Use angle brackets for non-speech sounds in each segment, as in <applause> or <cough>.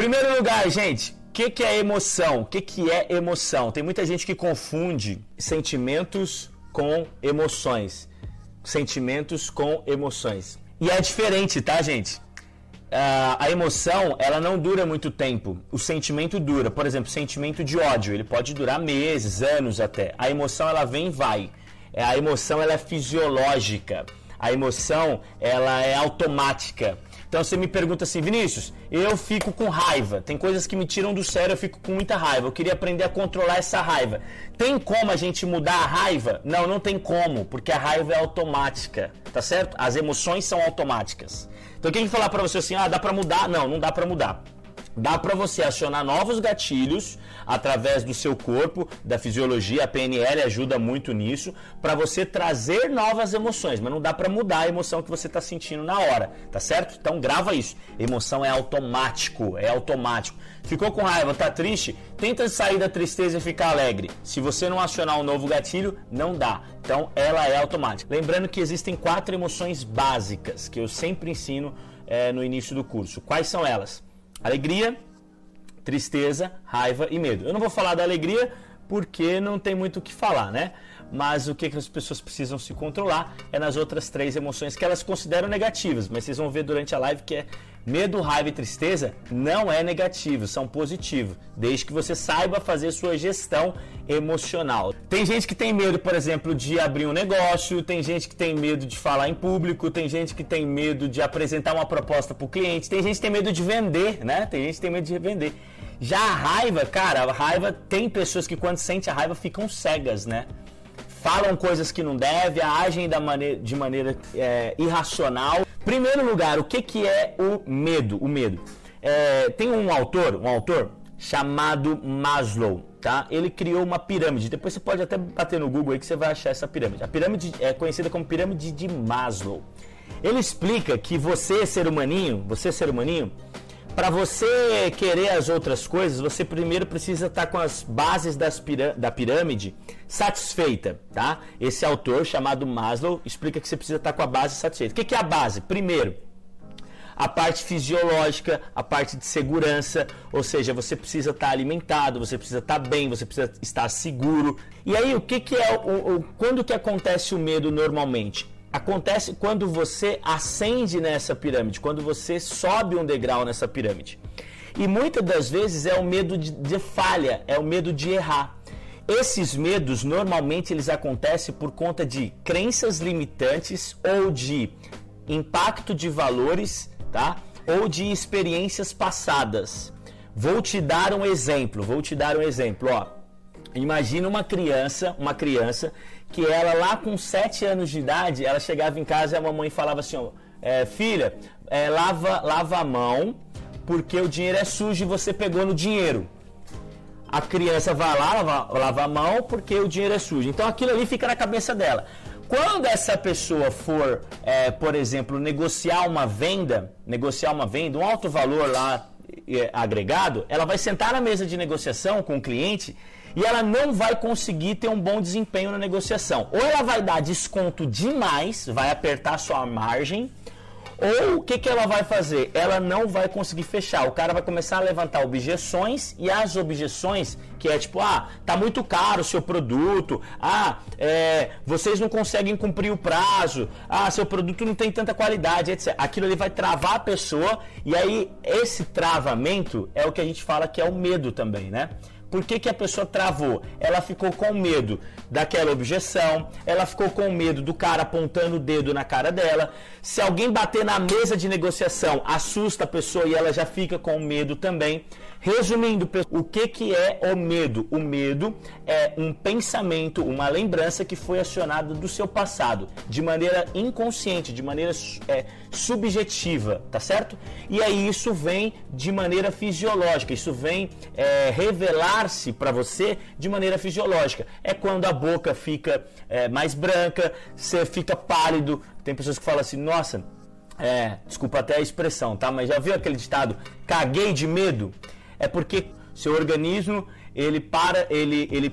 Primeiro lugar, gente, o que, que é emoção? O que, que é emoção? Tem muita gente que confunde sentimentos com emoções. Sentimentos com emoções. E é diferente, tá, gente? Uh, a emoção, ela não dura muito tempo. O sentimento dura. Por exemplo, sentimento de ódio, ele pode durar meses, anos até. A emoção, ela vem e vai. É, a emoção, ela é fisiológica. A emoção, ela é automática. Então você me pergunta assim, Vinícius, eu fico com raiva. Tem coisas que me tiram do sério, eu fico com muita raiva. Eu queria aprender a controlar essa raiva. Tem como a gente mudar a raiva? Não, não tem como, porque a raiva é automática, tá certo? As emoções são automáticas. Então quem falar para você assim, ah, dá para mudar? Não, não dá para mudar. Dá para você acionar novos gatilhos através do seu corpo, da fisiologia, a PNL ajuda muito nisso, para você trazer novas emoções, mas não dá para mudar a emoção que você está sentindo na hora, tá certo? Então grava isso. Emoção é automático, é automático. Ficou com raiva, tá triste? Tenta sair da tristeza e ficar alegre. Se você não acionar um novo gatilho, não dá. Então ela é automática. Lembrando que existem quatro emoções básicas que eu sempre ensino é, no início do curso. Quais são elas? Alegria, tristeza, raiva e medo. Eu não vou falar da alegria porque não tem muito o que falar, né? Mas o que, as pessoas precisam se controlar é nas outras três emoções que elas consideram negativas. Mas vocês vão ver durante a live que é medo, raiva e tristeza não é negativo, são positivos, desde que você saiba fazer sua gestão emocional. Tem gente que tem medo, por exemplo, de abrir um negócio, tem gente que tem medo de falar em público, tem gente que tem medo de apresentar uma proposta para o cliente, tem gente que tem medo de vender, né? Tem gente que tem medo de vender. Já a raiva, cara, a raiva tem pessoas que quando sente a raiva ficam cegas, né? Falam coisas que não devem, agem maneira, de maneira é, irracional. Primeiro lugar, o que, que é o medo? O medo. É, tem um autor, um autor chamado Maslow, tá? Ele criou uma pirâmide. Depois você pode até bater no Google aí que você vai achar essa pirâmide. A pirâmide é conhecida como pirâmide de Maslow. Ele explica que você, ser humaninho, você, ser humaninho, para você querer as outras coisas, você primeiro precisa estar tá com as bases da pirâmide satisfeita, tá? Esse autor chamado Maslow explica que você precisa estar tá com a base satisfeita. O que, que é a base? Primeiro, a parte fisiológica, a parte de segurança, ou seja, você precisa estar tá alimentado, você precisa estar bem, você precisa estar seguro. E aí, o que, que é o, o quando que acontece o medo normalmente? Acontece quando você ascende nessa pirâmide, quando você sobe um degrau nessa pirâmide. E muitas das vezes é o medo de, de falha, é o medo de errar. Esses medos normalmente eles acontecem por conta de crenças limitantes ou de impacto de valores, tá? Ou de experiências passadas. Vou te dar um exemplo, vou te dar um exemplo, ó. Imagina uma criança, uma criança que ela lá com 7 anos de idade, ela chegava em casa e a mamãe falava assim, ó, é, filha, é, lava, lava a mão, porque o dinheiro é sujo e você pegou no dinheiro. A criança vai lá, lava, lava a mão, porque o dinheiro é sujo. Então aquilo ali fica na cabeça dela. Quando essa pessoa for, é, por exemplo, negociar uma venda, negociar uma venda, um alto valor lá é, agregado, ela vai sentar na mesa de negociação com o cliente e ela não vai conseguir ter um bom desempenho na negociação. Ou ela vai dar desconto demais, vai apertar sua margem, ou o que, que ela vai fazer? Ela não vai conseguir fechar. O cara vai começar a levantar objeções e as objeções, que é tipo, ah, tá muito caro o seu produto, ah, é, vocês não conseguem cumprir o prazo, ah, seu produto não tem tanta qualidade, etc. Aquilo ali vai travar a pessoa e aí esse travamento é o que a gente fala que é o medo também, né? Por que, que a pessoa travou? Ela ficou com medo daquela objeção, ela ficou com medo do cara apontando o dedo na cara dela. Se alguém bater na mesa de negociação, assusta a pessoa e ela já fica com medo também. Resumindo, o que, que é o medo? O medo é um pensamento, uma lembrança que foi acionada do seu passado, de maneira inconsciente, de maneira é, subjetiva, tá certo? E aí isso vem de maneira fisiológica, isso vem é, revelar-se para você de maneira fisiológica. É quando a boca fica é, mais branca, você fica pálido. Tem pessoas que falam assim, nossa, é, desculpa até a expressão, tá? Mas já viu aquele ditado, caguei de medo? É porque seu organismo ele para ele ele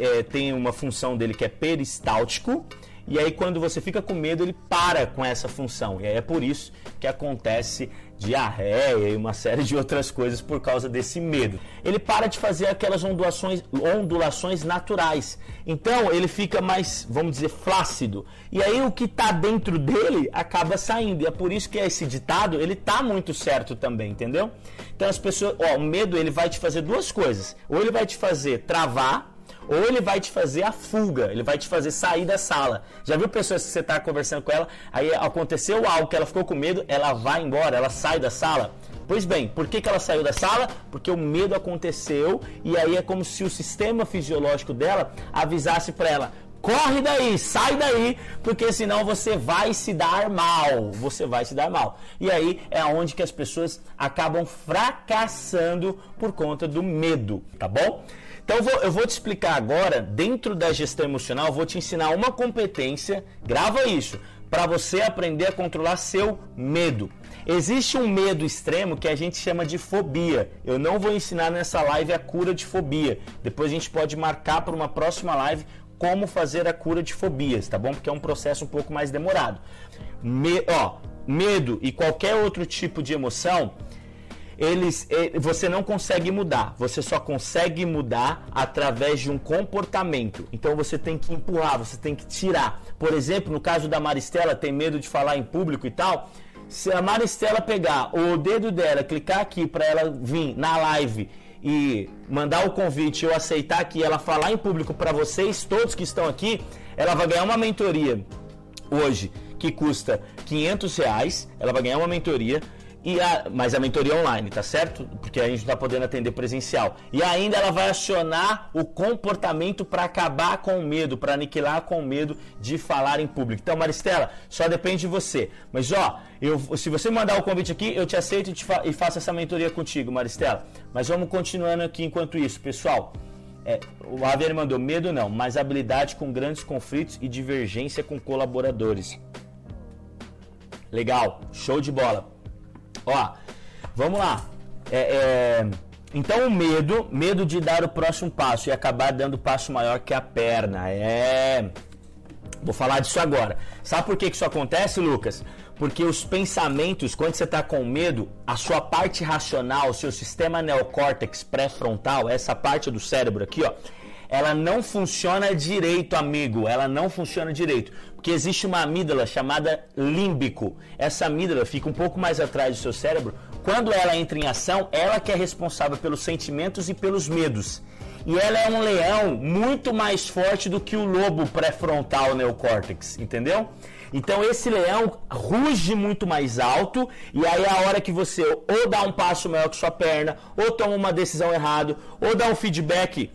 é, tem uma função dele que é peristáltico e aí quando você fica com medo, ele para com essa função. E aí é por isso que acontece diarreia e uma série de outras coisas por causa desse medo. Ele para de fazer aquelas ondulações, ondulações naturais. Então ele fica mais, vamos dizer, flácido. E aí o que está dentro dele acaba saindo. E é por isso que esse ditado, ele tá muito certo também, entendeu? Então as pessoas, ó, o medo ele vai te fazer duas coisas. Ou ele vai te fazer travar ou ele vai te fazer a fuga, ele vai te fazer sair da sala. Já viu pessoas que você está conversando com ela, aí aconteceu algo que ela ficou com medo, ela vai embora, ela sai da sala? Pois bem, por que, que ela saiu da sala? Porque o medo aconteceu e aí é como se o sistema fisiológico dela avisasse para ela: corre daí, sai daí, porque senão você vai se dar mal. Você vai se dar mal. E aí é onde que as pessoas acabam fracassando por conta do medo, tá bom? Então eu vou, eu vou te explicar agora, dentro da gestão emocional, vou te ensinar uma competência, grava isso, para você aprender a controlar seu medo. Existe um medo extremo que a gente chama de fobia. Eu não vou ensinar nessa live a cura de fobia. Depois a gente pode marcar para uma próxima live como fazer a cura de fobias, tá bom? Porque é um processo um pouco mais demorado. Me, ó, medo e qualquer outro tipo de emoção eles, eh, você não consegue mudar. Você só consegue mudar através de um comportamento. Então você tem que empurrar, você tem que tirar. Por exemplo, no caso da Maristela, tem medo de falar em público e tal. Se a Maristela pegar o dedo dela, clicar aqui para ela vir na live e mandar o convite, eu aceitar aqui, ela falar em público para vocês, todos que estão aqui, ela vai ganhar uma mentoria hoje que custa 500 reais. Ela vai ganhar uma mentoria e a, mas a mentoria online, tá certo? Porque a gente não está podendo atender presencial. E ainda ela vai acionar o comportamento para acabar com o medo, para aniquilar com o medo de falar em público. Então, Maristela, só depende de você. Mas ó, eu, se você mandar o convite aqui, eu te aceito e, te fa e faço essa mentoria contigo, Maristela. Mas vamos continuando aqui enquanto isso, pessoal. É, o Javier mandou medo não, mas habilidade com grandes conflitos e divergência com colaboradores. Legal, show de bola. Ó, vamos lá. É, é, então o medo, medo de dar o próximo passo e acabar dando o passo maior que a perna. É. Vou falar disso agora. Sabe por que, que isso acontece, Lucas? Porque os pensamentos, quando você está com medo, a sua parte racional, o seu sistema neocórtex pré-frontal, essa parte do cérebro aqui, ó, ela não funciona direito, amigo. Ela não funciona direito. Porque existe uma amígdala chamada límbico. Essa amígdala fica um pouco mais atrás do seu cérebro. Quando ela entra em ação, ela que é responsável pelos sentimentos e pelos medos. E ela é um leão muito mais forte do que o lobo pré-frontal neocórtex, entendeu? Então esse leão ruge muito mais alto e aí a hora que você ou dá um passo maior que sua perna, ou toma uma decisão errada, ou dá um feedback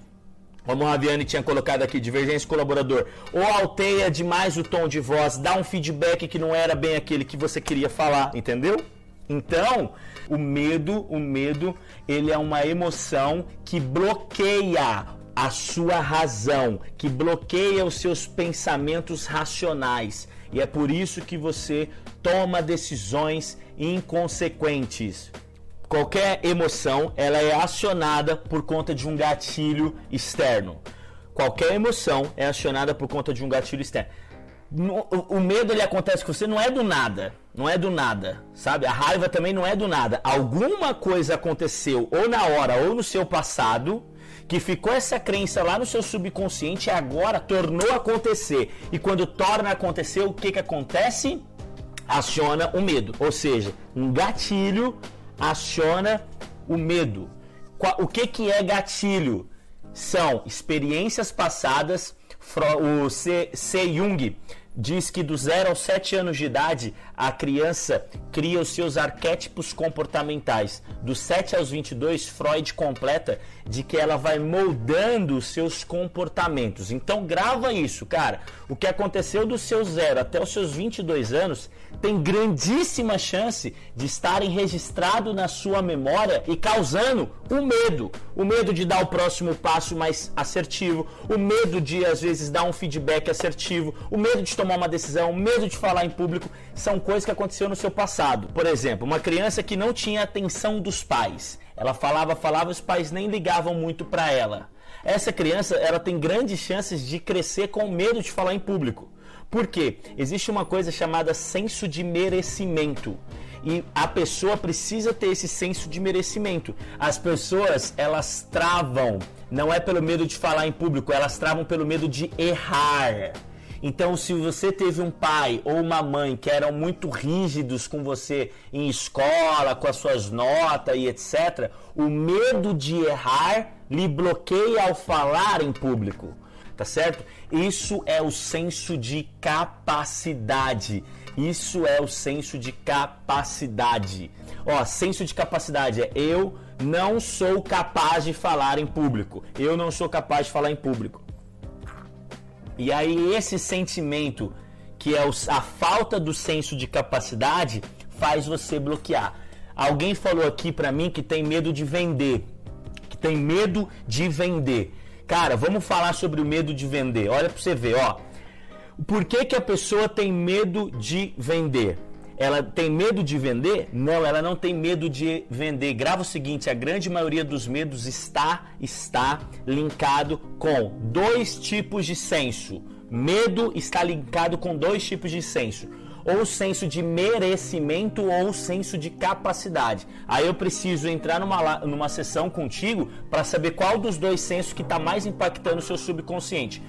o Raviani tinha colocado aqui, divergência colaborador, ou alteia demais o tom de voz, dá um feedback que não era bem aquele que você queria falar, entendeu? Então, o medo, o medo, ele é uma emoção que bloqueia a sua razão, que bloqueia os seus pensamentos racionais. E é por isso que você toma decisões inconsequentes qualquer emoção ela é acionada por conta de um gatilho externo. Qualquer emoção é acionada por conta de um gatilho externo. O medo ele acontece com você não é do nada, não é do nada, sabe? A raiva também não é do nada. Alguma coisa aconteceu ou na hora ou no seu passado que ficou essa crença lá no seu subconsciente e agora tornou acontecer. E quando torna acontecer, o que que acontece? Aciona o medo, ou seja, um gatilho aciona o medo. O que, que é gatilho? São experiências passadas. O C. C. Jung diz que do 0 aos 7 anos de idade a criança cria os seus arquétipos comportamentais. Dos 7 aos 22, Freud completa de que ela vai moldando os seus comportamentos. Então grava isso, cara. O que aconteceu do seu 0 até os seus 22 anos tem grandíssima chance de estarem registrado na sua memória e causando o medo. O medo de dar o próximo passo mais assertivo, o medo de às vezes dar um feedback assertivo, o medo de tomar uma decisão, medo de falar em público, são coisas que aconteceram no seu passado. Por exemplo, uma criança que não tinha atenção dos pais. Ela falava, falava, os pais nem ligavam muito para ela. Essa criança, ela tem grandes chances de crescer com medo de falar em público. Por quê? Existe uma coisa chamada senso de merecimento. E a pessoa precisa ter esse senso de merecimento. As pessoas, elas travam, não é pelo medo de falar em público, elas travam pelo medo de errar. Então, se você teve um pai ou uma mãe que eram muito rígidos com você em escola, com as suas notas e etc., o medo de errar lhe bloqueia ao falar em público. Tá certo? Isso é o senso de capacidade. Isso é o senso de capacidade. Ó, senso de capacidade é eu não sou capaz de falar em público. Eu não sou capaz de falar em público. E aí esse sentimento, que é a falta do senso de capacidade, faz você bloquear. Alguém falou aqui para mim que tem medo de vender, que tem medo de vender. Cara, vamos falar sobre o medo de vender. Olha para você ver, ó. Por que, que a pessoa tem medo de vender? Ela tem medo de vender? Não, ela não tem medo de vender. Grava o seguinte: a grande maioria dos medos está está linkado com dois tipos de senso. Medo está linkado com dois tipos de senso ou senso de merecimento ou senso de capacidade. Aí eu preciso entrar numa, numa sessão contigo para saber qual dos dois sensos que está mais impactando o seu subconsciente.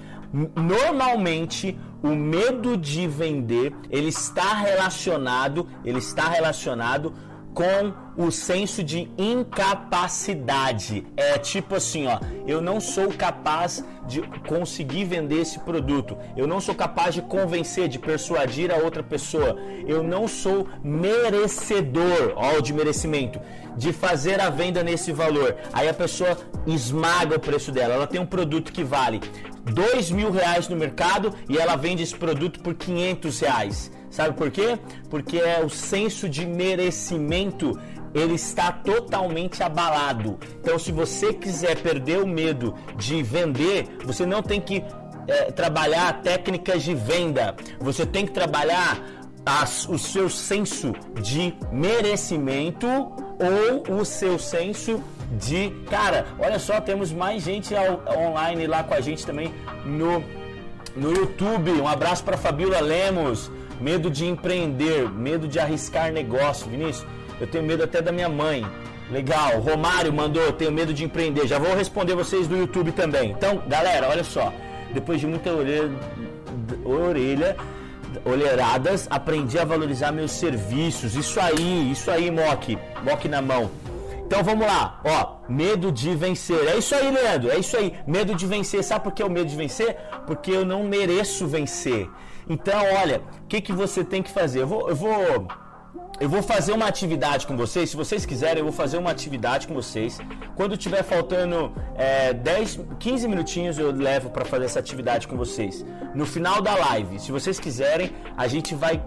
Normalmente, o medo de vender, ele está relacionado, ele está relacionado com o senso de incapacidade. É tipo assim, ó, eu não sou capaz de conseguir vender esse produto. Eu não sou capaz de convencer, de persuadir a outra pessoa. Eu não sou merecedor, ó, de merecimento, de fazer a venda nesse valor. Aí a pessoa esmaga o preço dela. Ela tem um produto que vale dois mil reais no mercado e ela vende esse produto por 500 reais. Sabe por quê? Porque é o senso de merecimento ele está totalmente abalado. Então, se você quiser perder o medo de vender, você não tem que é, trabalhar técnicas de venda. Você tem que trabalhar as, o seu senso de merecimento ou o seu senso de cara. Olha só, temos mais gente ao, online lá com a gente também no no YouTube. Um abraço para Fabiola Lemos. Medo de empreender, medo de arriscar negócio, Vinícius. Eu tenho medo até da minha mãe. Legal, Romário mandou, tenho medo de empreender. Já vou responder vocês do YouTube também. Então, galera, olha só. Depois de muita orelha, olheiradas, aprendi a valorizar meus serviços. Isso aí, isso aí, Mock. Mock na mão. Então vamos lá, ó, medo de vencer. É isso aí, Leandro, é isso aí. Medo de vencer. Sabe por que o medo de vencer? Porque eu não mereço vencer. Então, olha, o que, que você tem que fazer? Eu vou, eu vou eu vou fazer uma atividade com vocês. Se vocês quiserem, eu vou fazer uma atividade com vocês. Quando tiver faltando é, 10, 15 minutinhos, eu levo para fazer essa atividade com vocês. No final da live, se vocês quiserem, a gente vai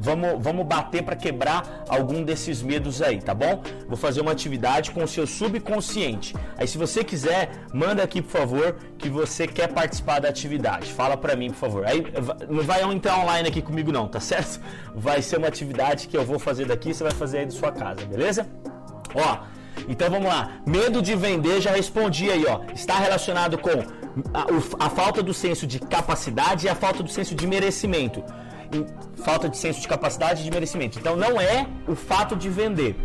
vamos, vamos bater para quebrar algum desses medos aí, tá bom? Vou fazer uma atividade com o seu subconsciente. Aí se você quiser, manda aqui, por favor, que você quer participar da atividade. Fala para mim, por favor. Aí não vai entrar online aqui comigo não, tá <laughs> certo? Vai ser uma atividade que eu vou fazer daqui, você vai fazer aí de sua casa, beleza? Ó, então vamos lá. Medo de vender, já respondi aí, ó. Está relacionado com a, a, falta do senso de capacidade e a falta do senso de merecimento falta de senso de capacidade e de merecimento. Então não é o fato de vender,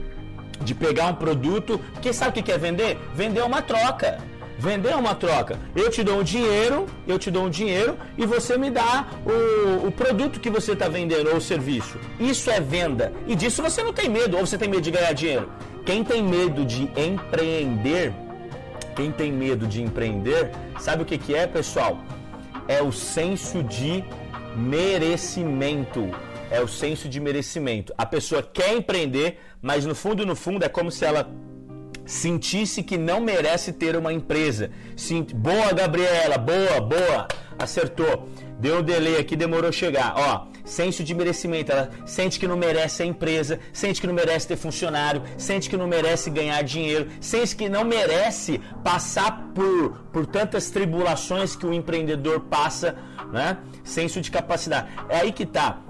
de pegar um produto, porque sabe o que é vender? Vender é uma troca. Vender é uma troca. Eu te dou um dinheiro, eu te dou um dinheiro e você me dá o, o produto que você está vendendo ou o serviço. Isso é venda. E disso você não tem medo, ou você tem medo de ganhar dinheiro. Quem tem medo de empreender, quem tem medo de empreender, sabe o que, que é, pessoal? É o senso de merecimento. É o senso de merecimento. A pessoa quer empreender, mas no fundo, no fundo, é como se ela sentisse que não merece ter uma empresa. Sint... Boa, Gabriela, boa, boa, acertou. Deu um delay aqui, demorou chegar. Ó, senso de merecimento. Ela sente que não merece a empresa, sente que não merece ter funcionário, sente que não merece ganhar dinheiro, sente que não merece passar por, por tantas tribulações que o empreendedor passa, né? Senso de capacidade. É aí que tá.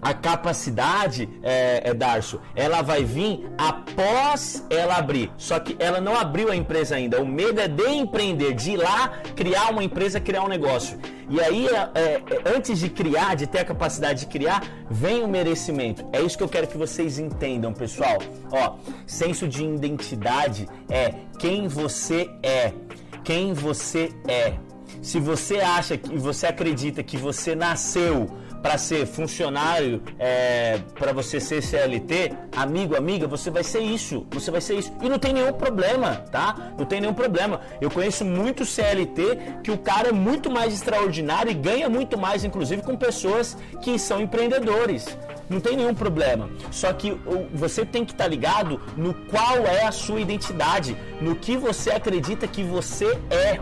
A capacidade, é, é, Darcio, ela vai vir após ela abrir. Só que ela não abriu a empresa ainda. O medo é de empreender, de ir lá, criar uma empresa, criar um negócio. E aí, é, é, antes de criar, de ter a capacidade de criar, vem o merecimento. É isso que eu quero que vocês entendam, pessoal. Ó, senso de identidade é quem você é. Quem você é. Se você acha que você acredita que você nasceu para ser funcionário, é, para você ser CLT, amigo, amiga, você vai ser isso, você vai ser isso. E não tem nenhum problema, tá? Não tem nenhum problema. Eu conheço muito CLT que o cara é muito mais extraordinário e ganha muito mais, inclusive, com pessoas que são empreendedores. Não tem nenhum problema. Só que você tem que estar tá ligado no qual é a sua identidade, no que você acredita que você é.